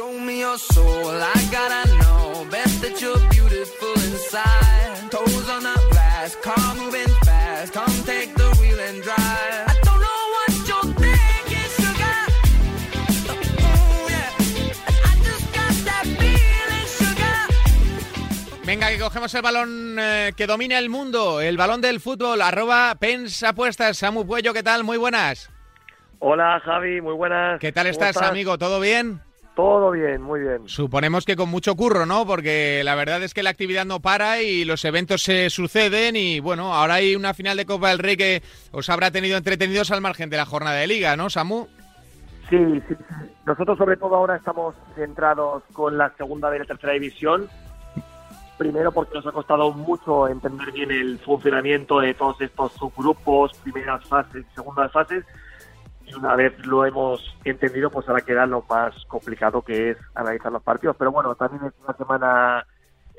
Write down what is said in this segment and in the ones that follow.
Show me your soul, I gotta know. Best that you're beautiful inside. Toes on the glass, car moving fast. Come take the wheel and drive. I don't know what you're thinking, sugar. Oh, yeah. I just got that feeling, sugar. Venga, que cogemos el balón eh, que domina el mundo, el balón del fútbol, arroba Pens Apuestas. Samu Puello, ¿qué tal? Muy buenas. Hola Javi, muy buenas. ¿Qué tal ¿Cómo estás, amigo? ¿Todo bien? Todo bien, muy bien. Suponemos que con mucho curro, ¿no? Porque la verdad es que la actividad no para y los eventos se suceden y bueno, ahora hay una final de Copa del Rey que os habrá tenido entretenidos al margen de la jornada de liga, ¿no, Samu? Sí. Nosotros sobre todo ahora estamos centrados con la segunda y la tercera división. Primero porque nos ha costado mucho entender bien el funcionamiento de todos estos subgrupos, primeras fases, segundas fases. Una vez lo hemos entendido, pues ahora queda lo más complicado que es analizar los partidos. Pero bueno, también es una semana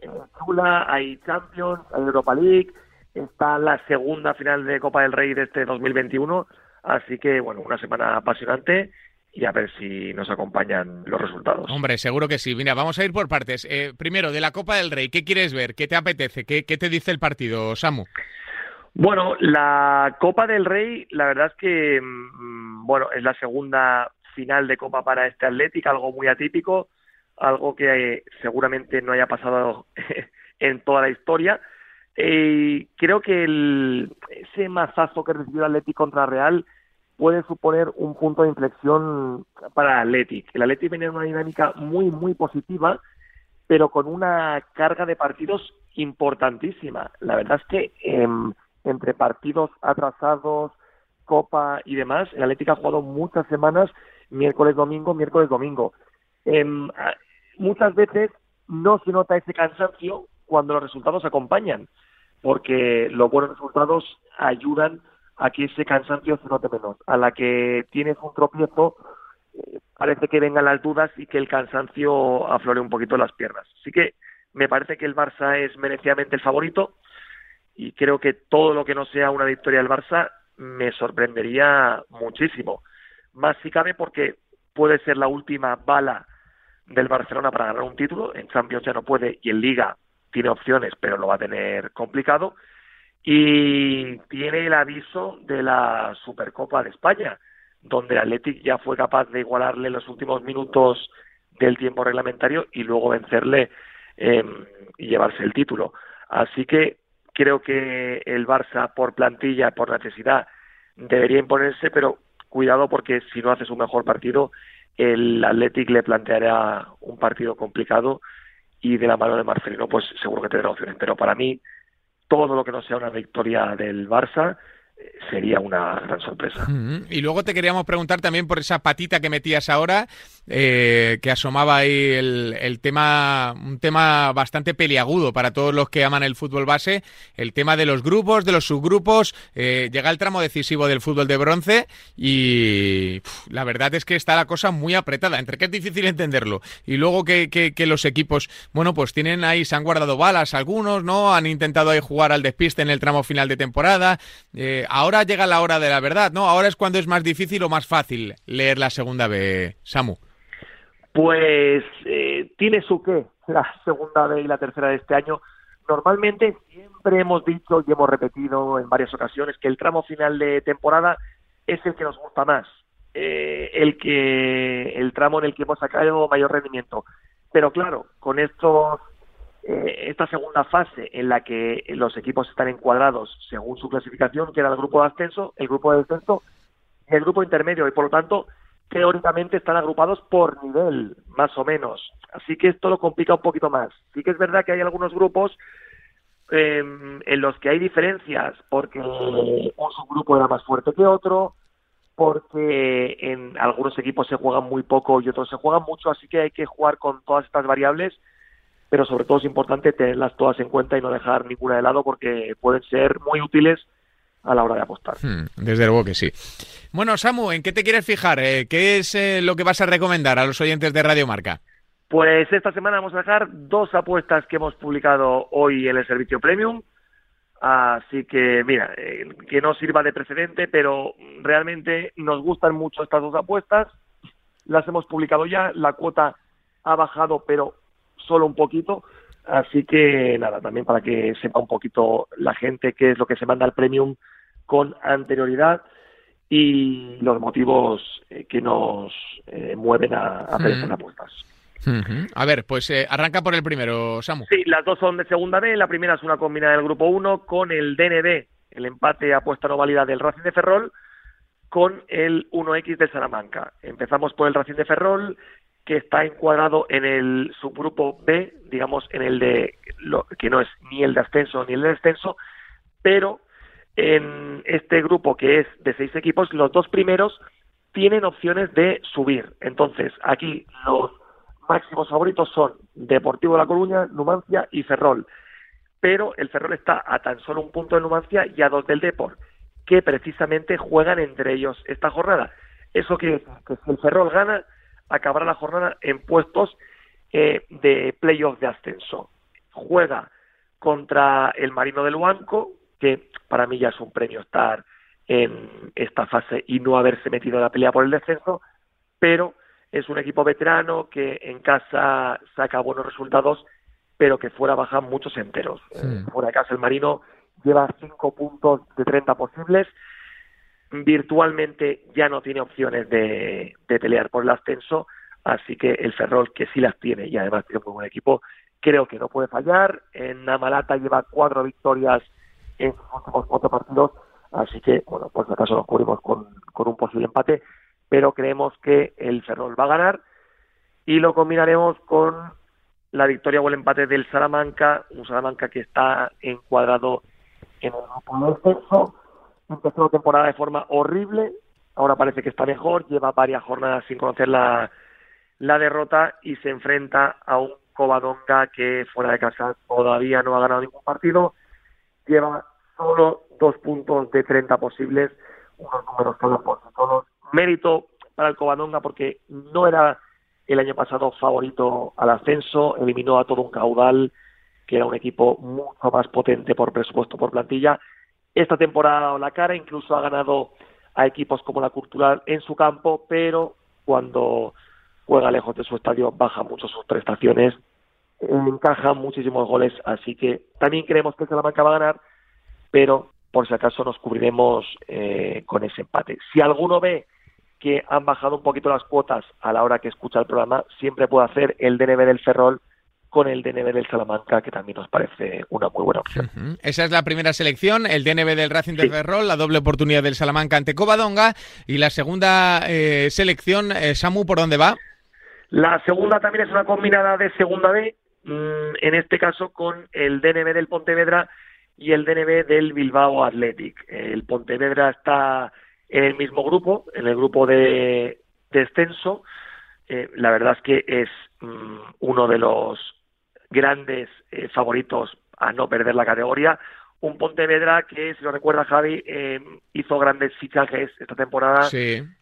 eh, chula, hay Champions, hay Europa League, está la segunda final de Copa del Rey de este 2021. Así que bueno, una semana apasionante y a ver si nos acompañan los resultados. Hombre, seguro que sí. Mira, vamos a ir por partes. Eh, primero, de la Copa del Rey, ¿qué quieres ver? ¿Qué te apetece? ¿Qué, qué te dice el partido, Samu? Bueno, la Copa del Rey, la verdad es que, mm, bueno, es la segunda final de Copa para este Atlético, algo muy atípico, algo que eh, seguramente no haya pasado en toda la historia. Y creo que el, ese mazazo que recibió el Atlético contra Real puede suponer un punto de inflexión para el Athletic. El Athletic viene en una dinámica muy, muy positiva, pero con una carga de partidos importantísima. La verdad es que em, entre partidos atrasados, Copa y demás, el Atlético ha jugado muchas semanas, miércoles, domingo, miércoles, domingo. A- muchas veces no se nota ese cansancio cuando los resultados acompañan, porque los buenos resultados ayudan a que ese cansancio se note menos. A la que tienes un tropiezo, eh, parece que vengan las dudas y que el cansancio aflore un poquito las piernas. Así que me parece que el Barça es merecidamente el favorito y creo que todo lo que no sea una victoria del Barça me sorprendería muchísimo. Más si cabe porque puede ser la última bala del Barcelona para ganar un título. En Champions ya no puede y en Liga tiene opciones, pero lo va a tener complicado. Y tiene el aviso de la Supercopa de España, donde el Athletic ya fue capaz de igualarle los últimos minutos del tiempo reglamentario y luego vencerle eh, y llevarse el título. Así que creo que el Barça, por plantilla, por necesidad, debería imponerse, pero cuidado porque si no hace su mejor partido, el Athletic le planteará un partido complicado y de la mano de Marcelino, pues seguro que tendrá opciones. Pero para mí, todo lo que no sea una victoria del Barça sería una gran sorpresa. Y luego te queríamos preguntar también por esa patita que metías ahora, eh, que asomaba ahí el, tema, un tema bastante peliagudo para todos los que aman el fútbol base, el tema de los grupos, de los subgrupos, eh, llega el tramo decisivo del fútbol de bronce y la verdad es que está la cosa muy apretada, entre que es difícil entenderlo y luego que, que- que los equipos, bueno, pues tienen ahí, se han guardado balas algunos, ¿no? Han intentado ahí jugar al despiste en el tramo final de temporada. Eh, ahora llega la hora de la verdad, ¿no? Ahora es cuando es más difícil o más fácil leer la segunda B, Samu. Pues eh, tiene su qué la segunda B y la tercera de este año. Normalmente siempre hemos dicho y hemos repetido en varias ocasiones que el tramo final de temporada es el que nos gusta más, eh, el que el tramo en el que hemos sacado mayor rendimiento. Pero claro, con estos eh, esta segunda fase en la que los equipos están encuadrados según su clasificación, que era el grupo de ascenso, el grupo de descenso el grupo intermedio, y por lo tanto teóricamente están agrupados por nivel, más o menos. Así que esto lo complica un poquito más. Sí que es verdad que hay algunos grupos eh, en los que hay diferencias, porque un subgrupo era más fuerte que otro, porque en algunos equipos se juegan muy poco y otros se juegan mucho, así que hay que jugar con todas estas variables, pero sobre todo es importante tenerlas todas en cuenta y no dejar ninguna de lado porque pueden ser muy útiles a la hora de apostar. Hmm, desde luego que sí. Bueno, Samu, ¿en qué te quieres fijar? Eh, ¿Qué es eh, lo que vas a recomendar a los oyentes de Radio Marca? Pues esta semana vamos a dejar dos apuestas que hemos publicado hoy en el servicio premium. Así que, mira, eh, que no sirva de precedente, pero realmente nos gustan mucho estas dos apuestas. Las hemos publicado ya. La cuota ha bajado, pero solo un poquito. Así que nada, también para que sepa un poquito la gente qué es lo que se manda al premium con anterioridad y los motivos eh, que nos eh, mueven a, hacer estas apuestas. A ver, pues eh, arranca por el primero, Samu. Sí, las dos son de segunda B. La primera es una combinada del grupo 1 con el DNB, el empate apuesta no válida del Racing de Ferrol, con el 1X de Salamanca. Empezamos por el Racing de Ferrol, que está encuadrado en el subgrupo B, digamos, en el de lo, que no es ni el de ascenso ni el de descenso, pero en este grupo que es de seis equipos, los dos primeros tienen opciones de subir. Entonces, aquí los máximos favoritos son Deportivo La Coruña, Numancia y Ferrol. Pero el Ferrol está a tan solo un punto de Numancia y a dos del Deport, que precisamente juegan entre ellos esta jornada. Eso quiere decir que el Ferrol gana, acabará la jornada en puestos eh, de playoff de ascenso. Juega contra el Marino del Huanco, que para mí ya es un premio estar en esta fase y no haberse metido en la pelea por el descenso, pero es un equipo veterano que en casa saca buenos resultados, pero que fuera baja muchos enteros. Eh, fuera de casa el Marino lleva cinco puntos de 30 posibles, virtualmente ya no tiene opciones de, de pelear por el ascenso, así que el Ferrol, que sí las tiene y además tiene un buen equipo, creo que no puede fallar. En Namalata lleva cuatro victorias en últimos cuatro partidos, así que, bueno, por si acaso nos cubrimos con, con un posible empate, pero creemos que el Ferrol va a ganar y lo combinaremos con la victoria o el empate del Salamanca, un Salamanca que está encuadrado en el grupo de descenso, empezó la temporada de forma horrible, ahora parece que está mejor, lleva varias jornadas sin conocer la, la derrota y se enfrenta a un Covadonga que fuera de casa todavía no ha ganado ningún partido, lleva solo dos puntos de 30 posibles, unos números todos por todos. Mérito para el Covadonga porque no era el año pasado favorito al ascenso, eliminó a todo un caudal, que era un equipo mucho más potente por presupuesto, por plantilla. Esta temporada ha dado la cara, incluso ha ganado a equipos como la Cultural en su campo, pero cuando juega lejos de su estadio baja mucho sus prestaciones, encaja muchísimos goles, así que también creemos que el Salamanca va a ganar, pero por si acaso nos cubriremos eh, con ese empate. Si alguno ve que han bajado un poquito las cuotas a la hora que escucha el programa, siempre puede hacer el DNB del Ferrol con el DNB del Salamanca, que también nos parece una muy buena opción. Esa es la primera selección, el DNB del Racing de Ferrol, la doble oportunidad del Salamanca ante Covadonga, y la segunda eh, selección, eh, Samu, ¿por dónde va? La segunda también es una combinada de segunda B, mm, en este caso con el DNB del Pontevedra y el DNB del Bilbao Athletic. El Pontevedra está en el mismo grupo, en el grupo de descenso. Eh, la verdad es que es mm, uno de los grandes eh, favoritos a no perder la categoría. Un Pontevedra que, si lo recuerda Javi, eh, hizo grandes fichajes esta temporada.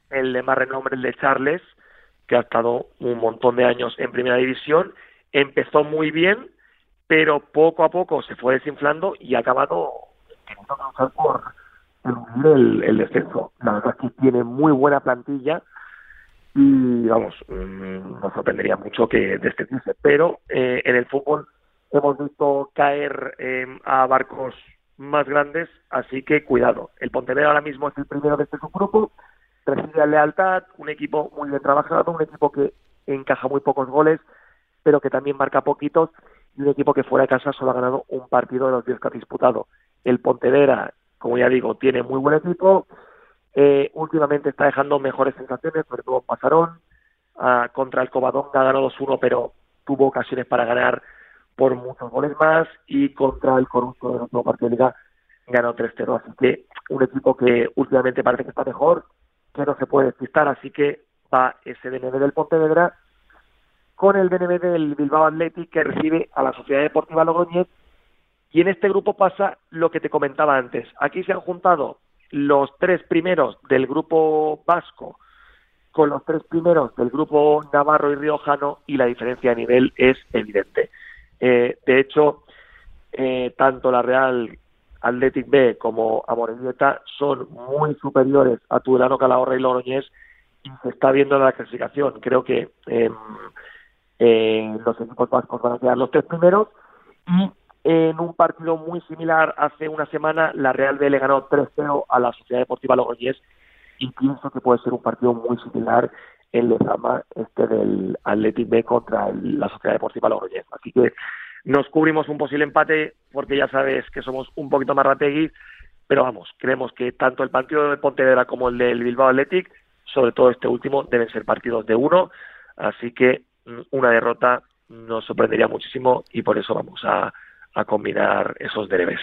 El de más renombre, el de Charles, que ha estado un montón de años en primera división. Empezó muy bien, pero poco a poco se fue desinflando y ha acabado por el, el descenso. La verdad es que tiene muy buena plantilla y vamos, mm, nos sorprendería mucho que descendiese, pero eh, en el fútbol hemos visto caer em, a barcos más grandes, así que cuidado. El Pontevedra ahora mismo es el primero de este subgrupo, recibe lealtad, un equipo muy bien trabajado, un equipo que encaja muy pocos goles, pero que también marca poquitos y un equipo que fuera de casa solo ha ganado un partido de los 10 que ha disputado. El Pontevedra, como ya digo, tiene muy buen equipo, eh, últimamente está dejando mejores sensaciones, sobre todo Pasarón, ah, contra el Covadonga ganó 2-1, pero tuvo ocasiones para ganar por muchos goles más, y contra el Corrupto de nuestro partido de Liga ganó 3-0, así que un equipo que últimamente parece que está mejor, que no se puede despistar, así que va ese DNB del Pontevedra con el DNB del Bilbao Athletic que recibe a la Sociedad Deportiva Logroñez y en este grupo pasa lo que te comentaba antes. Aquí se han juntado los tres primeros del grupo vasco con los tres primeros del grupo navarro y riojano y la diferencia de nivel es evidente. Eh, de hecho, eh, tanto la Real Athletic B como Amorebieta son muy superiores a Tudelano, Calahorra y Logroñés y se está viendo la clasificación. Creo que eh, eh, los equipos vascos van a quedar los tres primeros en un partido muy similar hace una semana la Real B le ganó 3-0 a la Sociedad Deportiva Logroñés y pienso que puede ser un partido muy similar en Lezama este del Athletic B contra la Sociedad Deportiva Logroñés. Así que nos cubrimos un posible empate porque ya sabes que somos un poquito más rateguis, pero vamos, creemos que tanto el partido de Pontevedra como el del Bilbao Athletic, sobre todo este último, deben ser partidos de uno, así que mm, una derrota nos sorprendería muchísimo y por eso vamos a, a combinar esos deberes.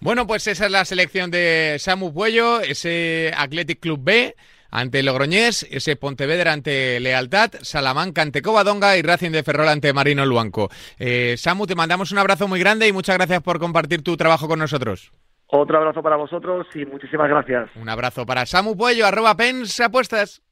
Bueno, pues esa es la selección de Samu Puello, ese Athletic Club B ante Logroñés, ese Pontevedra ante Lealtad, Salamanca ante Covadonga y Racing de Ferrol ante Marino Luanco. Eh, Samu, te mandamos un abrazo muy grande y muchas gracias por compartir tu trabajo con nosotros. Otro abrazo para vosotros y muchísimas gracias. Un abrazo para Samu Puello, arroba Pens Apuestas.